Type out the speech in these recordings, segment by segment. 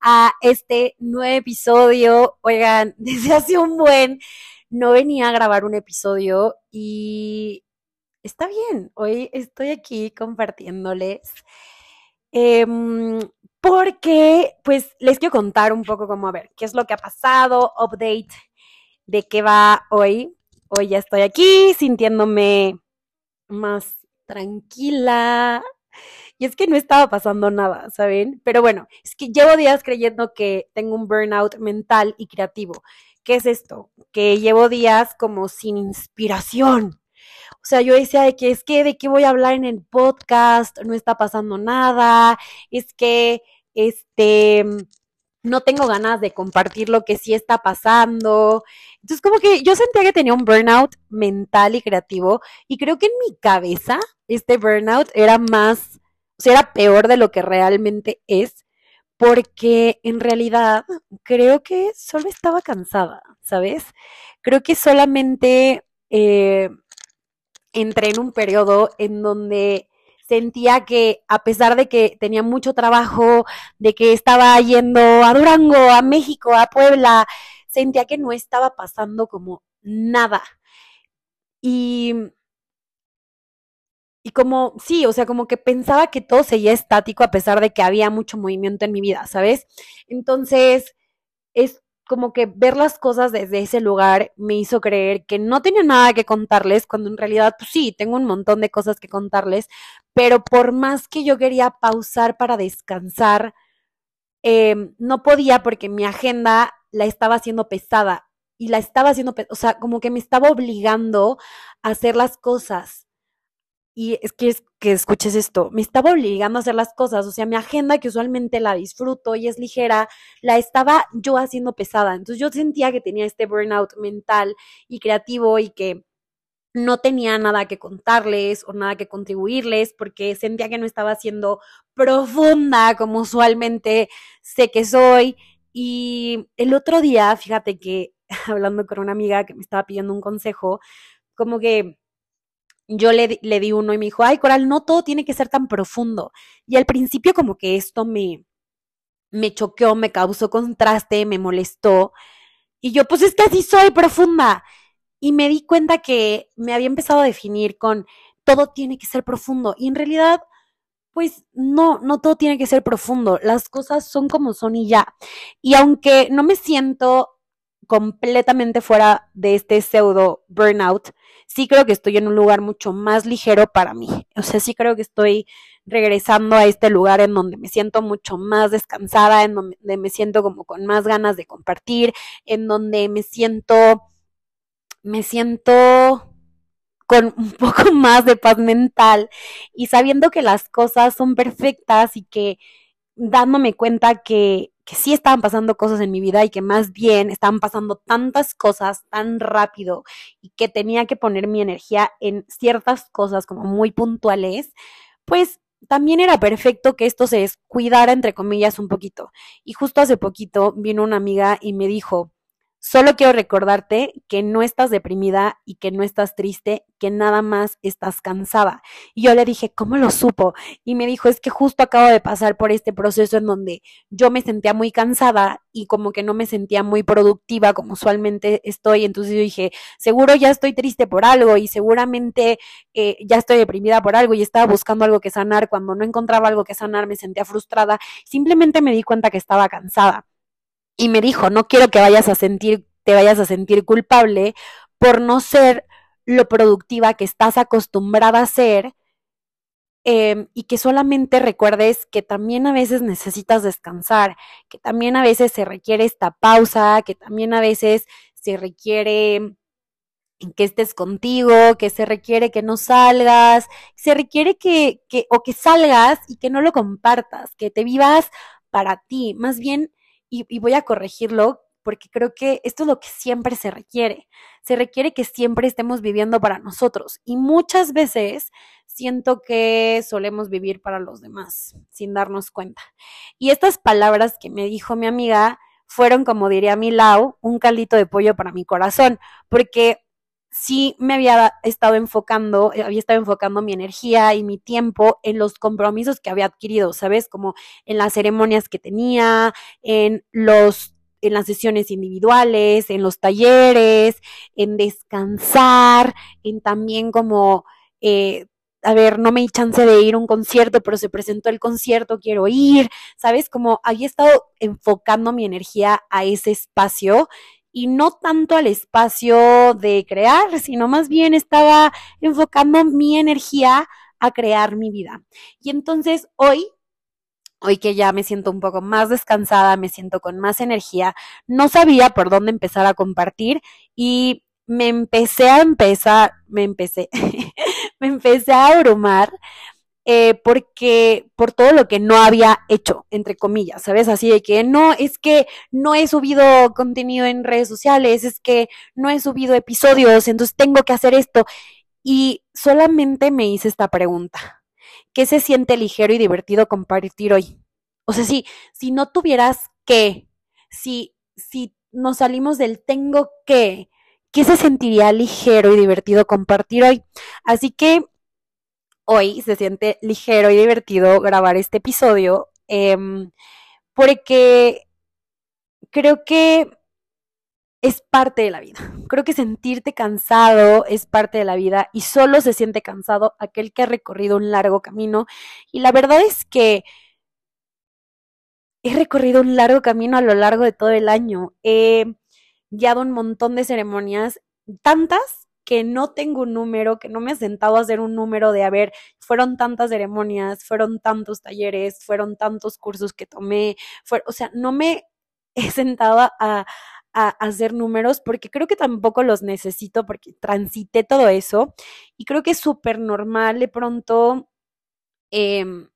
a este nuevo episodio. Oigan, desde hace un buen no venía a grabar un episodio y está bien. Hoy estoy aquí compartiéndoles. Em, porque, pues, les quiero contar un poco como, a ver, qué es lo que ha pasado, update de qué va hoy. Hoy ya estoy aquí sintiéndome más tranquila, y es que no estaba pasando nada, ¿saben? Pero bueno, es que llevo días creyendo que tengo un burnout mental y creativo. ¿Qué es esto? Que llevo días como sin inspiración. O sea, yo decía de que es que de qué voy a hablar en el podcast, no está pasando nada, es que este no tengo ganas de compartir lo que sí está pasando. Entonces, como que yo sentía que tenía un burnout mental y creativo y creo que en mi cabeza este burnout era más o sea, era peor de lo que realmente es, porque en realidad creo que solo estaba cansada, ¿sabes? Creo que solamente eh, entré en un periodo en donde sentía que a pesar de que tenía mucho trabajo, de que estaba yendo a Durango, a México, a Puebla, sentía que no estaba pasando como nada. Y y como, sí, o sea, como que pensaba que todo seguía estático a pesar de que había mucho movimiento en mi vida, ¿sabes? Entonces, es como que ver las cosas desde ese lugar me hizo creer que no tenía nada que contarles, cuando en realidad, pues sí, tengo un montón de cosas que contarles, pero por más que yo quería pausar para descansar, em, no podía porque mi agenda la estaba haciendo pesada y la estaba haciendo, o sea, como que me estaba obligando a hacer las cosas y es que, que escuches esto, me estaba obligando a hacer las cosas, o sea, mi agenda que usualmente la disfruto y es ligera, la estaba yo haciendo pesada. Entonces yo sentía que tenía este burnout mental y creativo y que no tenía nada que contarles o nada que contribuirles porque sentía que no estaba siendo profunda como usualmente sé que soy. Y el otro día, fíjate que hablando con una amiga que me estaba pidiendo un consejo, como que yo le, le, di uno y me dijo, ay, Coral, no todo tiene que ser tan profundo. Y al principio como que esto me, me choqueó, me causó contraste, me molestó. Y yo, pues es que así soy profunda. Y me di cuenta que me había empezado a definir con todo tiene que ser profundo. Y en realidad, pues no, no todo tiene que ser profundo. Las cosas son como son y ya. Y aunque no me siento completamente fuera de este pseudo burnout, sí creo que estoy en un lugar mucho más ligero para mí. O sea, sí creo que estoy regresando a este lugar en donde me siento mucho más descansada, en donde me siento como con más ganas de compartir, en donde me siento, me siento con un poco más de paz mental y sabiendo que las cosas son perfectas y que dándome cuenta que que sí estaban pasando cosas en mi vida y que más bien estaban pasando tantas cosas tan rápido y que tenía que poner mi energía en ciertas cosas como muy puntuales, pues también era perfecto que esto se descuidara, entre comillas, un poquito. Y justo hace poquito vino una amiga y me dijo, Solo quiero recordarte que no estás deprimida y que no estás triste, que nada más estás cansada. Y yo le dije, ¿cómo lo supo? Y me dijo, es que justo acabo de pasar por este proceso en donde yo me sentía muy cansada y como que no me sentía muy productiva como usualmente estoy. Entonces yo dije, seguro ya estoy triste por algo y seguramente eh, ya estoy deprimida por algo y estaba buscando algo que sanar. Cuando no encontraba algo que sanar me sentía frustrada. Simplemente me di cuenta que estaba cansada y me dijo, no quiero que vayas a sentir, te vayas a sentir culpable por no ser lo productiva que estás acostumbrada a ser em, y que solamente recuerdes que también a veces necesitas descansar, que también a veces se requiere esta pausa, que también a veces se requiere que estés contigo, que se requiere que no salgas, se requiere que, que o que salgas y que no lo compartas, que te vivas para ti, más bien y, voy a corregirlo porque creo que esto es lo que siempre se requiere. Se requiere que siempre estemos viviendo para nosotros y muchas veces siento que solemos vivir para los demás sin darnos cuenta. Y estas palabras que me dijo mi amiga fueron, como diría mi Lau, un caldito de pollo para mi corazón, porque sí me había estado enfocando, eh, había estado enfocando mi energía y mi tiempo en los compromisos que había adquirido, ¿sabes? Como en las ceremonias que tenía, en los en las sesiones individuales, en los talleres, en descansar, en también como eh, a ver, no me di chance de ir a un concierto, pero se presentó el concierto, quiero ir, ¿sabes? Como había estado enfocando mi energía a ese espacio y no tanto al espacio de crear, sino más bien estaba enfocando mi energía a crear mi vida. Y entonces hoy, hoy que ya me siento un poco más descansada, me siento con más energía, no sabía por dónde empezar a compartir y me empecé a empezar, me empecé, me empecé a abrumar eh, porque por todo lo que no había hecho, entre comillas, ¿sabes? Así de que no, es que no he subido contenido en redes sociales, es que no he subido episodios, entonces tengo que hacer esto. Y solamente me hice esta pregunta. ¿Qué se siente ligero y divertido compartir hoy? O sea, si, si no tuvieras que, si, si nos salimos del tengo que, ¿qué se sentiría ligero y divertido compartir hoy? Así que hoy se siente ligero y divertido grabar este episodio em, porque creo que es parte de la vida. Creo que sentirte cansado es parte de la vida y solo se siente cansado aquel que ha recorrido un largo camino. Y la verdad es que he recorrido un largo camino a lo largo de todo el año. He guiado un montón de ceremonias, tantas que no tengo un número, que no me he sentado a hacer un número de, a ver, fueron tantas ceremonias, fueron tantos talleres, fueron tantos cursos que tomé, o sea, no me he sentado a, a, hacer números porque creo que tampoco los necesito porque transité todo eso y creo que es súper normal de pronto em,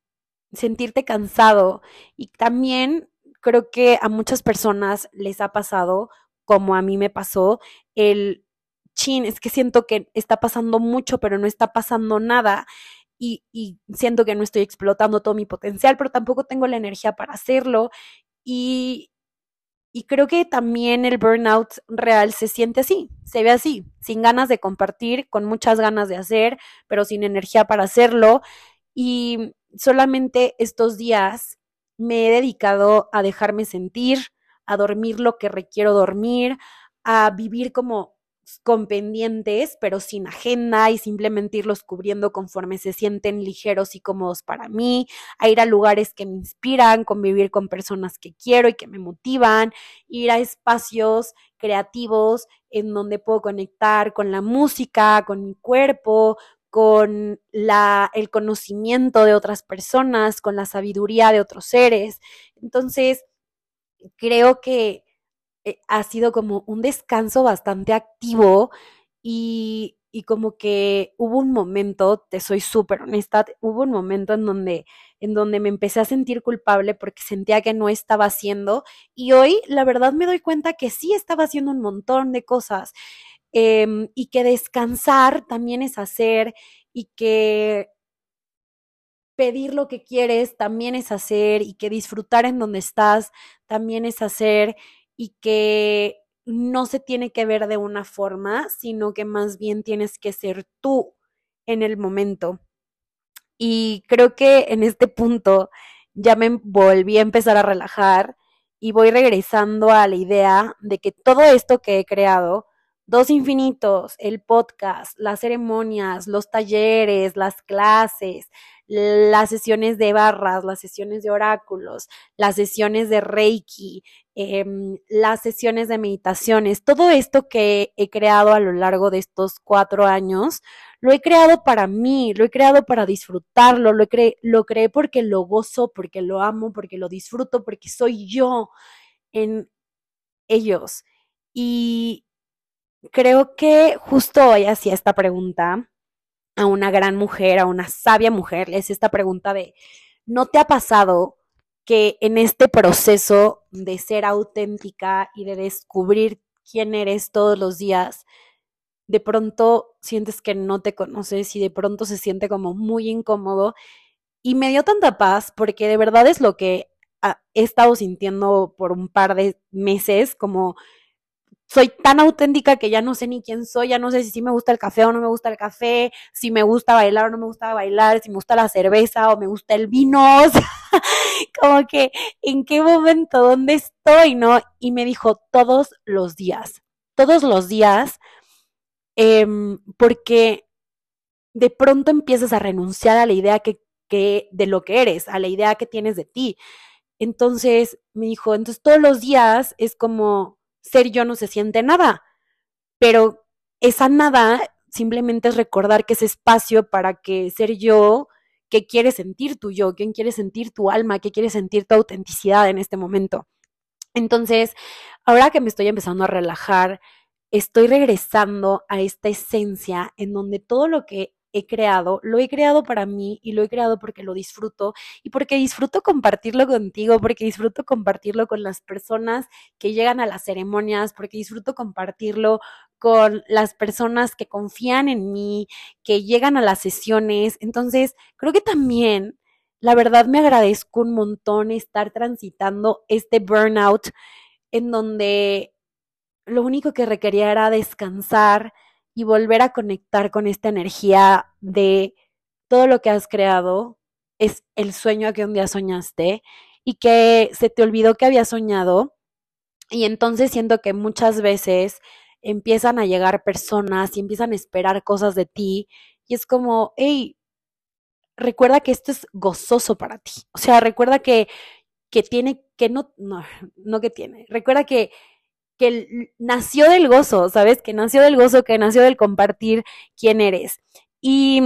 sentirte cansado y también creo que a muchas personas les ha pasado como a mí me pasó el chin, es que siento que está pasando mucho, pero no está pasando nada. Y, y, siento que no estoy explotando todo mi potencial, pero tampoco tengo la energía para hacerlo. Y, y creo que también el burnout real se siente así, se ve así, sin ganas de compartir, con muchas ganas de hacer, pero sin energía para hacerlo. Y solamente estos días me he dedicado a dejarme sentir, a dormir lo que requiero dormir, a vivir como con pendientes, pero sin agenda y simplemente irlos cubriendo conforme se sienten ligeros y cómodos para mí, a ir a lugares que me inspiran, convivir con personas que quiero y que me motivan, ir a espacios creativos en donde puedo conectar con la música, con mi cuerpo, con la, el conocimiento de otras personas, con la sabiduría de otros seres. Entonces, creo que eh, ha sido como un descanso bastante activo y, y como que hubo un momento, te soy súper honesta, hubo un momento en donde, en donde me empecé a sentir culpable porque sentía que no estaba haciendo y hoy la verdad me doy cuenta que sí estaba haciendo un montón de cosas em, y que descansar también es hacer y que pedir lo que quieres también es hacer y que disfrutar en donde estás también es hacer y que no se tiene que ver de una forma, sino que más bien tienes que ser tú en el momento. Y creo que en este punto ya me volví a empezar a relajar y voy regresando a la idea de que todo esto que he creado, Dos Infinitos, el podcast, las ceremonias, los talleres, las clases, las sesiones de barras, las sesiones de oráculos, las sesiones de Reiki, Em, las sesiones de meditaciones, todo esto que he creado a lo largo de estos cuatro años, lo he creado para mí, lo he creado para disfrutarlo, lo, cre lo creé porque lo gozo, porque lo amo, porque lo disfruto, porque soy yo en ellos. Y creo que justo hoy hacía esta pregunta a una gran mujer, a una sabia mujer, es esta pregunta de, ¿no te ha pasado que en este proceso de ser auténtica y de descubrir quién eres todos los días, de pronto sientes que no te conoces y de pronto se siente como muy incómodo. Y me dio tanta paz porque de verdad es lo que he estado sintiendo por un par de meses, como soy tan auténtica que ya no sé ni quién soy, ya no sé si sí me gusta el café o no me gusta el café, si me gusta bailar o no me gusta bailar, si me gusta la cerveza o me gusta el vino, como que en qué momento, dónde estoy, ¿no? Y me dijo todos los días, todos los días, em, porque de pronto empiezas a renunciar a la idea que, que, de lo que eres, a la idea que tienes de ti. Entonces me dijo, entonces todos los días es como ser yo no se siente nada, pero esa nada simplemente es recordar que ese espacio para que ser yo, que quiere sentir tu yo, quién quiere sentir tu alma, que quiere sentir tu autenticidad en este momento. Entonces, ahora que me estoy empezando a relajar, estoy regresando a esta esencia en donde todo lo que he creado, lo he creado para mí y lo he creado porque lo disfruto y porque disfruto compartirlo contigo, porque disfruto compartirlo con las personas que llegan a las ceremonias, porque disfruto compartirlo con las personas que confían en mí, que llegan a las sesiones. Entonces, creo que también, la verdad, me agradezco un montón estar transitando este burnout en donde lo único que requería era descansar, y volver a conectar con esta energía de todo lo que has creado es el sueño que un día soñaste y que se te olvidó que habías soñado. Y entonces siento que muchas veces empiezan a llegar personas y empiezan a esperar cosas de ti y es como, hey, recuerda que esto es gozoso para ti. O sea, recuerda que, que tiene, que no, no, no que tiene, recuerda que que nació del gozo, ¿sabes? Que nació del gozo, que nació del compartir quién eres. Y,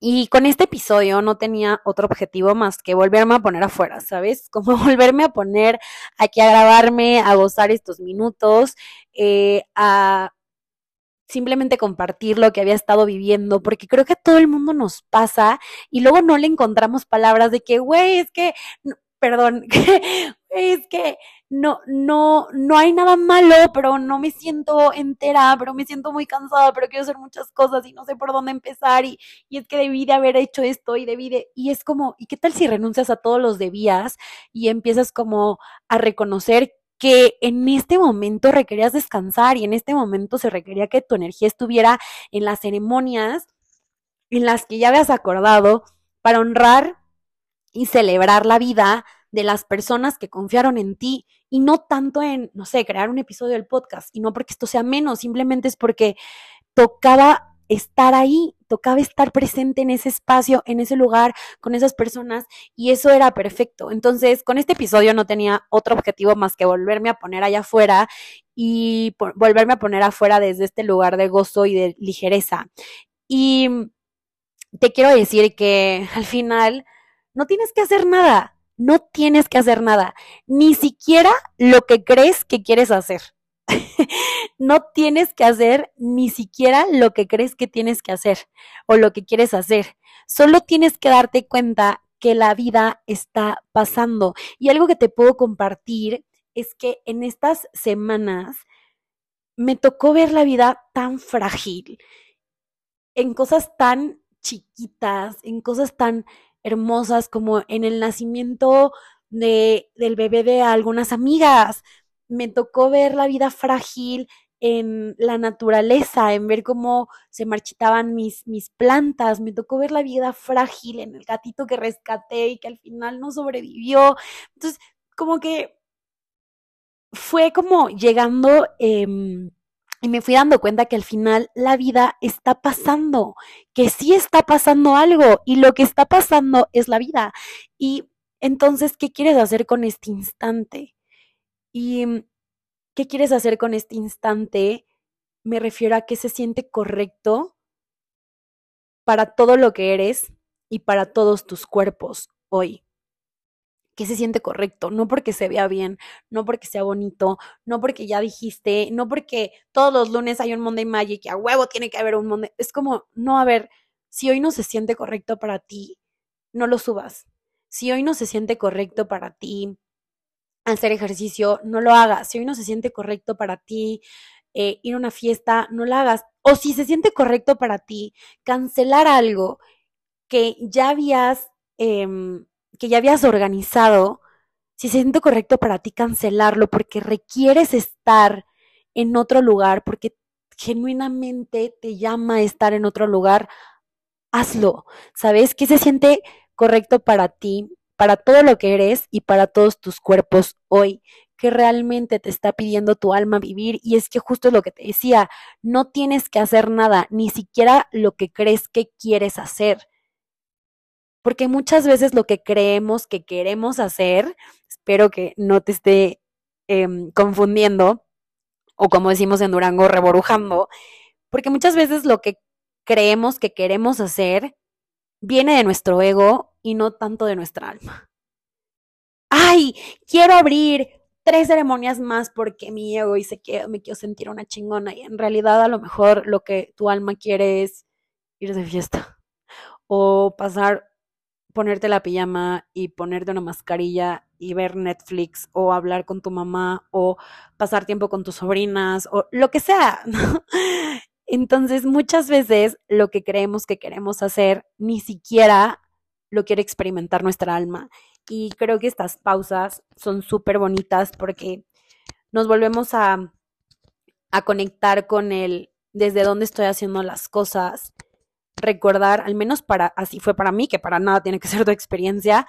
y con este episodio no tenía otro objetivo más que volverme a poner afuera, ¿sabes? Como volverme a poner aquí a grabarme, a gozar estos minutos, eh, a simplemente compartir lo que había estado viviendo, porque creo que a todo el mundo nos pasa y luego no le encontramos palabras de que, güey, es que, perdón, es que no, no, no hay nada malo, pero no me siento entera, pero me siento muy cansada, pero quiero hacer muchas cosas y no sé por dónde empezar y, y es que debí de haber hecho esto y debí de, y es como, ¿y qué tal si renuncias a todos los debías y empiezas como a reconocer que en este momento requerías descansar y en este momento se requería que tu energía estuviera en las ceremonias en las que ya habías acordado para honrar y celebrar la vida de las personas que confiaron en ti y no tanto en, no sé, crear un episodio del podcast y no porque esto sea menos, simplemente es porque tocaba estar ahí, tocaba estar presente en ese espacio, en ese lugar, con esas personas y eso era perfecto. Entonces, con este episodio no tenía otro objetivo más que volverme a poner allá afuera y volverme a poner afuera desde este lugar de gozo y de ligereza. Y te quiero decir que al final no tienes que hacer nada no tienes que hacer nada, ni siquiera lo que crees que quieres hacer. no tienes que hacer ni siquiera lo que crees que tienes que hacer o lo que quieres hacer. Solo tienes que darte cuenta que la vida está pasando. Y algo que te puedo compartir es que en estas semanas me tocó ver la vida tan frágil, en cosas tan chiquitas, en cosas tan hermosas como en el nacimiento de, del bebé de algunas amigas. Me tocó ver la vida frágil en la naturaleza, en ver cómo se marchitaban mis, mis plantas, me tocó ver la vida frágil en el gatito que rescaté y que al final no sobrevivió. Entonces, como que fue como llegando eh, y me fui dando cuenta que al final la vida está pasando, que sí está pasando algo y lo que está pasando es la vida. Y entonces, ¿qué quieres hacer con este instante? Y mm, ¿qué quieres hacer con este instante? Me refiero a que se siente correcto para todo lo que eres y para todos tus cuerpos hoy que se siente correcto, no porque se vea bien, no porque sea bonito, no porque ya dijiste, no porque todos los lunes hay un Monday Magic y a huevo tiene que haber un Monday. Es como, no, a ver, si hoy no se siente correcto para ti, no lo subas. Si hoy no se siente correcto para ti hacer ejercicio, no lo hagas. Si hoy no se siente correcto para ti eh, ir a una fiesta, no la hagas. O si se siente correcto para ti cancelar algo que ya habías, em, que ya habías organizado, si se siente correcto para ti cancelarlo porque requieres estar en otro lugar, porque genuinamente te llama estar en otro lugar, hazlo. ¿Sabes qué se siente correcto para ti, para todo lo que eres y para todos tus cuerpos hoy? que realmente te está pidiendo tu alma vivir y es que justo es lo que te decía, no tienes que hacer nada, ni siquiera lo que crees que quieres hacer. Porque muchas veces lo que creemos que queremos hacer, espero que no te esté em, confundiendo, o como decimos en Durango, reborujando, porque muchas veces lo que creemos que queremos hacer viene de nuestro ego y no tanto de nuestra alma. Ay, quiero abrir tres ceremonias más porque mi ego dice que me quiero sentir una chingona y en realidad a lo mejor lo que tu alma quiere es ir de fiesta o pasar, ponerte la pijama y ponerte una mascarilla y ver Netflix o hablar con tu mamá o pasar tiempo con tus sobrinas o lo que sea. Entonces muchas veces lo que creemos que queremos hacer ni siquiera lo quiere experimentar nuestra alma y creo que estas pausas son súper bonitas porque nos volvemos a, a conectar con el desde dónde estoy haciendo las cosas, recordar, al menos para, así fue para mí, que para nada tiene que ser tu experiencia,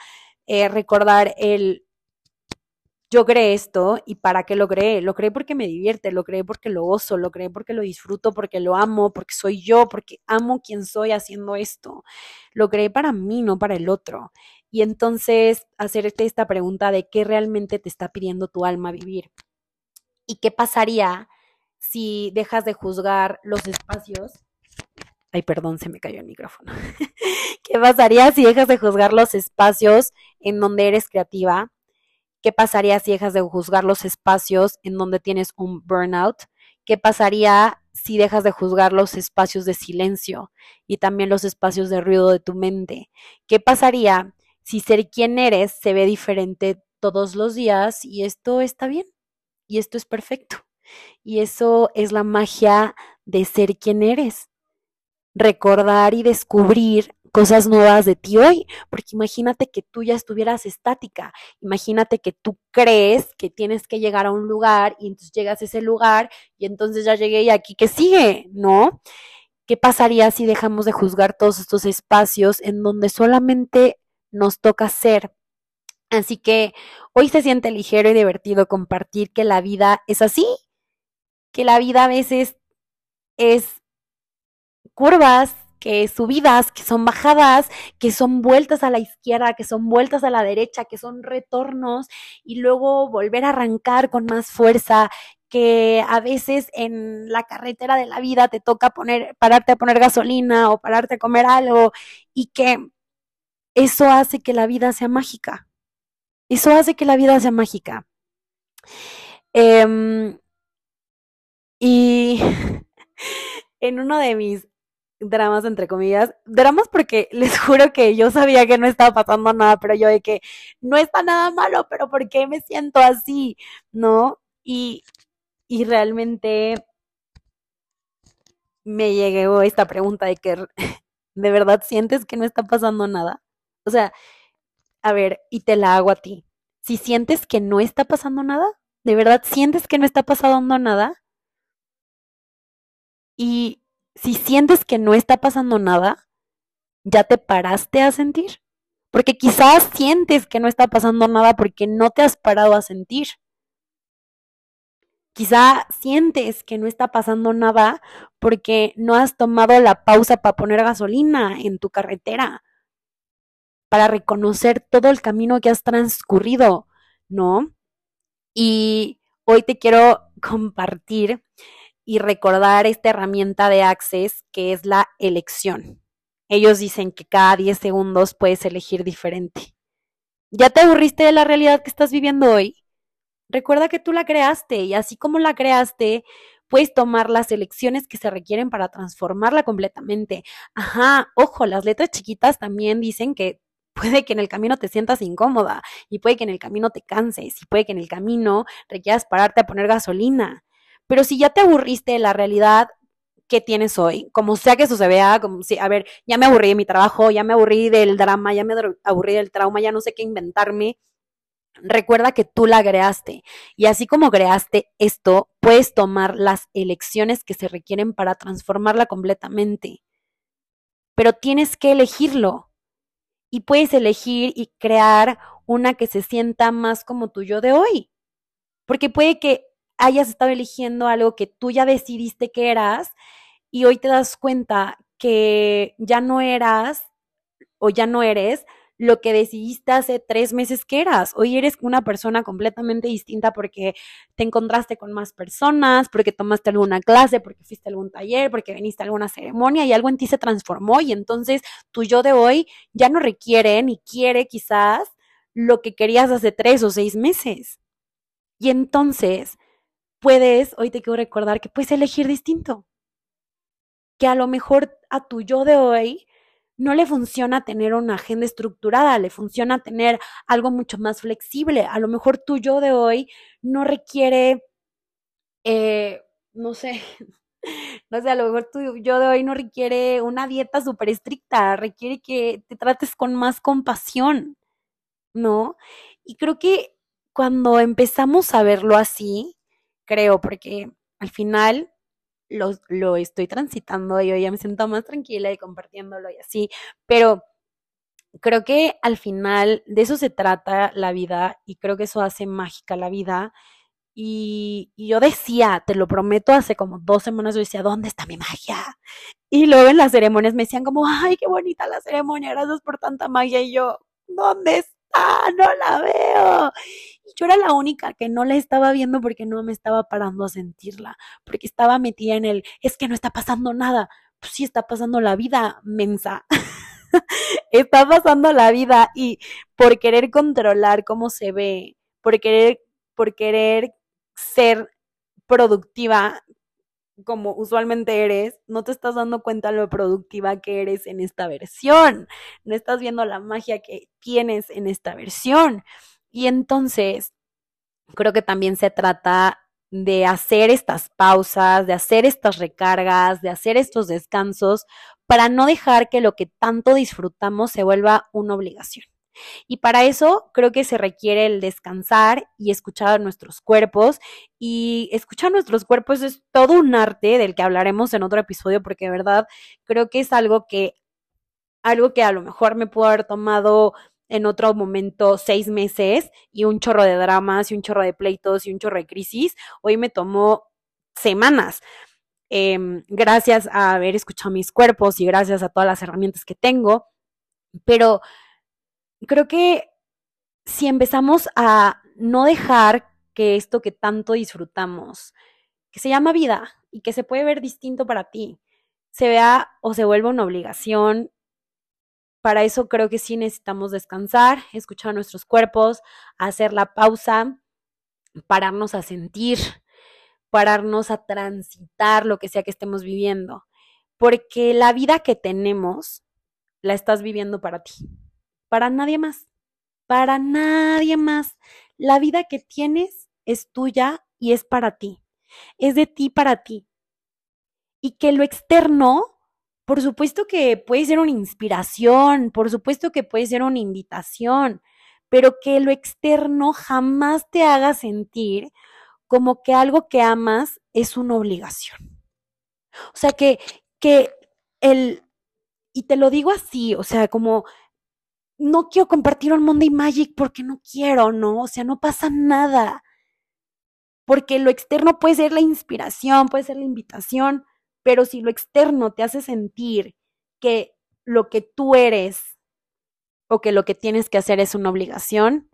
eh, recordar el yo creé esto y para qué lo creé. Lo creé porque me divierte, lo creé porque lo gozo, lo creé porque lo disfruto, porque lo amo, porque soy yo, porque amo quien soy haciendo esto. Lo creé para mí, no para el otro. Y entonces hacerte esta pregunta de qué realmente te está pidiendo tu alma vivir. ¿Y qué pasaría si dejas de juzgar los espacios? Ay, perdón, se me cayó el micrófono. ¿Qué pasaría si dejas de juzgar los espacios en donde eres creativa? ¿Qué pasaría si dejas de juzgar los espacios en donde tienes un burnout? ¿Qué pasaría si dejas de juzgar los espacios de silencio y también los espacios de ruido de tu mente? ¿Qué pasaría si ser quien eres se ve diferente todos los días y esto está bien y esto es perfecto. Y eso es la magia de ser quien eres. Recordar y descubrir cosas nuevas de ti hoy, porque imagínate que tú ya estuvieras estática, imagínate que tú crees que tienes que llegar a un lugar y entonces llegas a ese lugar y entonces ya llegué y aquí que sigue, ¿no? ¿Qué pasaría si dejamos de juzgar todos estos espacios en donde solamente nos toca ser. Así que hoy se siente ligero y divertido compartir que la vida es así, que la vida a veces es curvas, que subidas, que son bajadas, que son vueltas a la izquierda, que son vueltas a la derecha, que son retornos y luego volver a arrancar con más fuerza, que a veces en la carretera de la vida te toca poner pararte a poner gasolina o pararte a comer algo y que eso hace que la vida sea mágica. Eso hace que la vida sea mágica. Em, y en uno de mis dramas, entre comillas, dramas porque les juro que yo sabía que no estaba pasando nada, pero yo de que no está nada malo, pero ¿por qué me siento así? ¿No? Y, y realmente me llegó esta pregunta de que de verdad sientes que no está pasando nada. O sea, a ver, y te la hago a ti. Si sientes que no está pasando nada, ¿de verdad sientes que no está pasando nada? Y si sientes que no está pasando nada, ¿ya te paraste a sentir? Porque quizás sientes que no está pasando nada porque no te has parado a sentir. Quizá sientes que no está pasando nada porque no has tomado la pausa para poner gasolina en tu carretera para reconocer todo el camino que has transcurrido, ¿no? Y hoy te quiero compartir y recordar esta herramienta de Access que es la elección. Ellos dicen que cada 10 segundos puedes elegir diferente. ¿Ya te aburriste de la realidad que estás viviendo hoy? Recuerda que tú la creaste y así como la creaste, puedes tomar las elecciones que se requieren para transformarla completamente. Ajá, ojo, las letras chiquitas también dicen que puede que en el camino te sientas incómoda y puede que en el camino te canses y puede que en el camino requieras pararte a poner gasolina. Pero si ya te aburriste de la realidad que tienes hoy, como sea que eso se vea, como si, a ver, ya me aburrí de mi trabajo, ya me aburrí del drama, ya me aburrí del trauma, ya no sé qué inventarme. Recuerda que tú la creaste y así como creaste esto, puedes tomar las elecciones que se requieren para transformarla completamente. Pero tienes que elegirlo y puedes elegir y crear una que se sienta más como tu yo de hoy. Porque puede que hayas estado eligiendo algo que tú ya decidiste que eras y hoy te das cuenta que ya no eras o ya no eres lo que decidiste hace tres meses que eras. Hoy eres una persona completamente distinta porque te encontraste con más personas, porque tomaste alguna clase, porque fuiste a algún taller, porque viniste a alguna ceremonia y algo en ti se transformó y entonces tu yo de hoy ya no requiere ni quiere quizás lo que querías hace tres o seis meses. Y entonces puedes, hoy te quiero recordar que puedes elegir distinto. Que a lo mejor a tu yo de hoy no le funciona tener una agenda estructurada, le funciona tener algo mucho más flexible. A lo mejor tu yo de hoy no requiere, eh, no sé, no sé, a lo mejor tu yo de hoy no requiere una dieta súper estricta, requiere que te trates con más compasión, ¿no? Y creo que cuando empezamos a verlo así, creo, porque al final lo, lo estoy transitando y hoy ya me siento más tranquila y compartiéndolo y así, pero creo que al final de eso se trata la vida y creo que eso hace mágica la vida. Y, y, yo decía, te lo prometo, hace como dos semanas yo decía, ¿dónde está mi magia? Y luego en las ceremonias me decían como, ay, qué bonita la ceremonia, gracias por tanta magia. Y yo, ¿dónde está? No la veo. Yo era la única que no la estaba viendo porque no me estaba parando a sentirla, porque estaba metida en el, es que no está pasando nada. Pues sí está pasando la vida, mensa. está pasando la vida y por querer controlar cómo se ve, por querer, por querer ser productiva como usualmente eres, no te estás dando cuenta lo productiva que eres en esta versión, no estás viendo la magia que tienes en esta versión. Y entonces, creo que también se trata de hacer estas pausas, de hacer estas recargas, de hacer estos descansos, para no dejar que lo que tanto disfrutamos se vuelva una obligación. Y para eso creo que se requiere el descansar y escuchar a nuestros cuerpos. Y escuchar nuestros cuerpos es todo un arte del que hablaremos en otro episodio, porque de verdad creo que es algo que, algo que a lo mejor me pudo haber tomado en otro momento seis meses y un chorro de dramas y un chorro de pleitos y un chorro de crisis, hoy me tomó semanas. Em, gracias a haber escuchado mis cuerpos y gracias a todas las herramientas que tengo, pero creo que si empezamos a no dejar que esto que tanto disfrutamos, que se llama vida y que se puede ver distinto para ti, se vea o se vuelva una obligación para eso creo que sí necesitamos descansar, escuchar nuestros cuerpos, hacer la pausa, pararnos a sentir, pararnos a transitar lo que sea que estemos viviendo. Porque la vida que tenemos la estás viviendo para ti, para nadie más, para nadie más. La vida que tienes es tuya y es para ti, es de ti para ti. Y que lo externo por supuesto que puede ser una inspiración, por supuesto que puede ser una invitación, pero que lo externo jamás te haga sentir como que algo que amas es una obligación. O sea, que, que el, y te lo digo así, o sea, como no quiero compartir un Monday Magic porque no quiero, ¿no? O sea, no pasa nada. Porque lo externo puede ser la inspiración, puede ser la invitación, pero si lo externo te hace sentir que lo que tú eres o que lo que tienes que hacer es una obligación,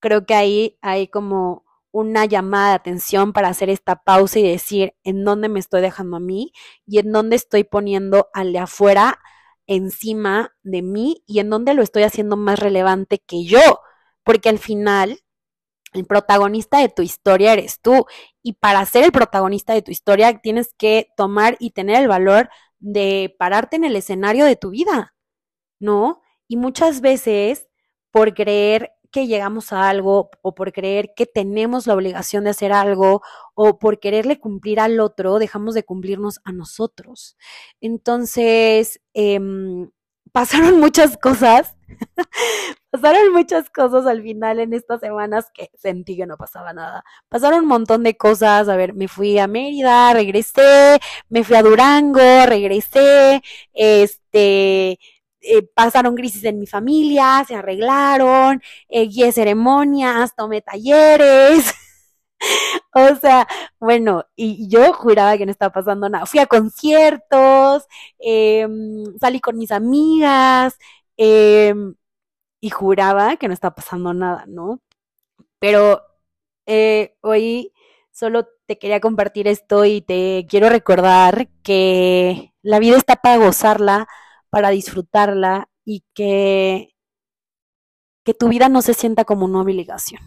creo que ahí hay como una llamada de atención para hacer esta pausa y decir en dónde me estoy dejando a mí y en dónde estoy poniendo al de afuera encima de mí y en dónde lo estoy haciendo más relevante que yo, porque al final el protagonista de tu historia eres tú. Y para ser el protagonista de tu historia tienes que tomar y tener el valor de pararte en el escenario de tu vida, ¿no? Y muchas veces, por creer que llegamos a algo o por creer que tenemos la obligación de hacer algo o por quererle cumplir al otro, dejamos de cumplirnos a nosotros. Entonces, eh, pasaron muchas cosas, pasaron muchas cosas al final en estas semanas que sentí que no pasaba nada. Pasaron un montón de cosas, a ver, me fui a Mérida, regresé, me fui a Durango, regresé, este, eh, pasaron crisis en mi familia, se arreglaron, eh, guié ceremonias, tomé talleres. o sea, bueno, y yo juraba que no estaba pasando nada. Fui a conciertos, eh, salí con mis amigas eh, y juraba que no estaba pasando nada, ¿no? Pero eh, hoy solo te quería compartir esto y te quiero recordar que la vida está para gozarla, para disfrutarla y que, que tu vida no se sienta como una obligación.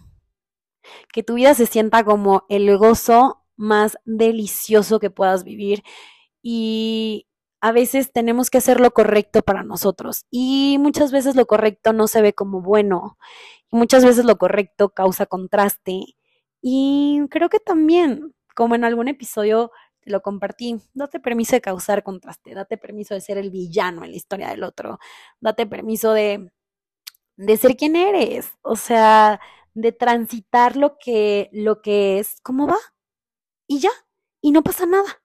Que tu vida se sienta como el gozo más delicioso que puedas vivir y a veces tenemos que hacer lo correcto para nosotros y muchas veces lo correcto no se ve como bueno y muchas veces lo correcto causa contraste y creo que también, como en algún episodio te lo compartí, date permiso de causar contraste, date permiso de ser el villano en la historia del otro, date permiso de, de ser quien eres, o sea, de transitar lo que, lo que es, cómo va, y ya, y no pasa nada.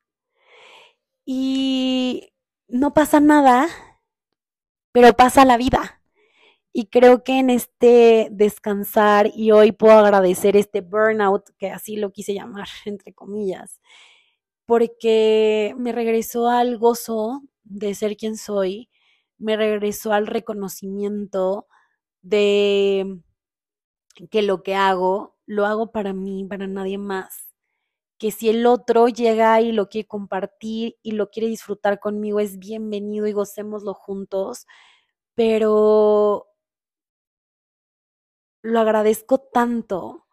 Y no pasa nada, pero pasa la vida. Y creo que en este descansar, y hoy puedo agradecer este burnout, que así lo quise llamar, entre comillas, porque me regresó al gozo de ser quien soy, me regresó al reconocimiento de que lo que hago lo hago para mí, para nadie más. Que si el otro llega y lo quiere compartir y lo quiere disfrutar conmigo, es bienvenido y gocémoslo juntos. Pero lo agradezco tanto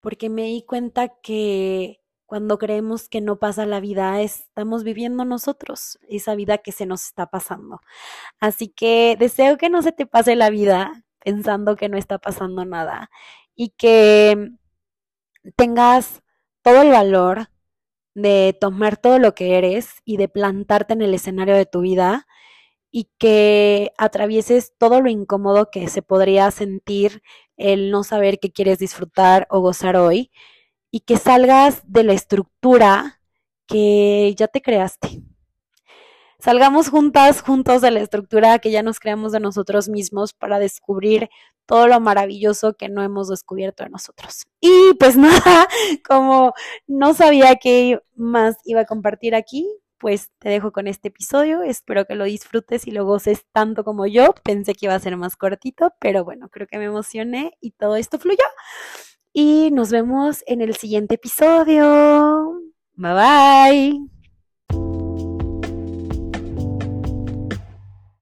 porque me di cuenta que cuando creemos que no pasa la vida, estamos viviendo nosotros esa vida que se nos está pasando. Así que deseo que no se te pase la vida, pensando que no está pasando nada y que tengas todo el valor de tomar todo lo que eres y de plantarte en el escenario de tu vida y que atravieses todo lo incómodo que se podría sentir el no saber qué quieres disfrutar o gozar hoy y que salgas de la estructura que ya te creaste salgamos juntas, juntos de la estructura que ya nos creamos de nosotros mismos para descubrir todo lo maravilloso que no hemos descubierto de nosotros. Y pues nada, como no sabía qué más iba a compartir aquí, pues te dejo con este episodio. Espero que lo disfrutes y lo goces tanto como yo. Pensé que iba a ser más cortito, pero bueno, creo que me emocioné y todo esto fluyó. Y nos vemos en el siguiente episodio. Bye bye.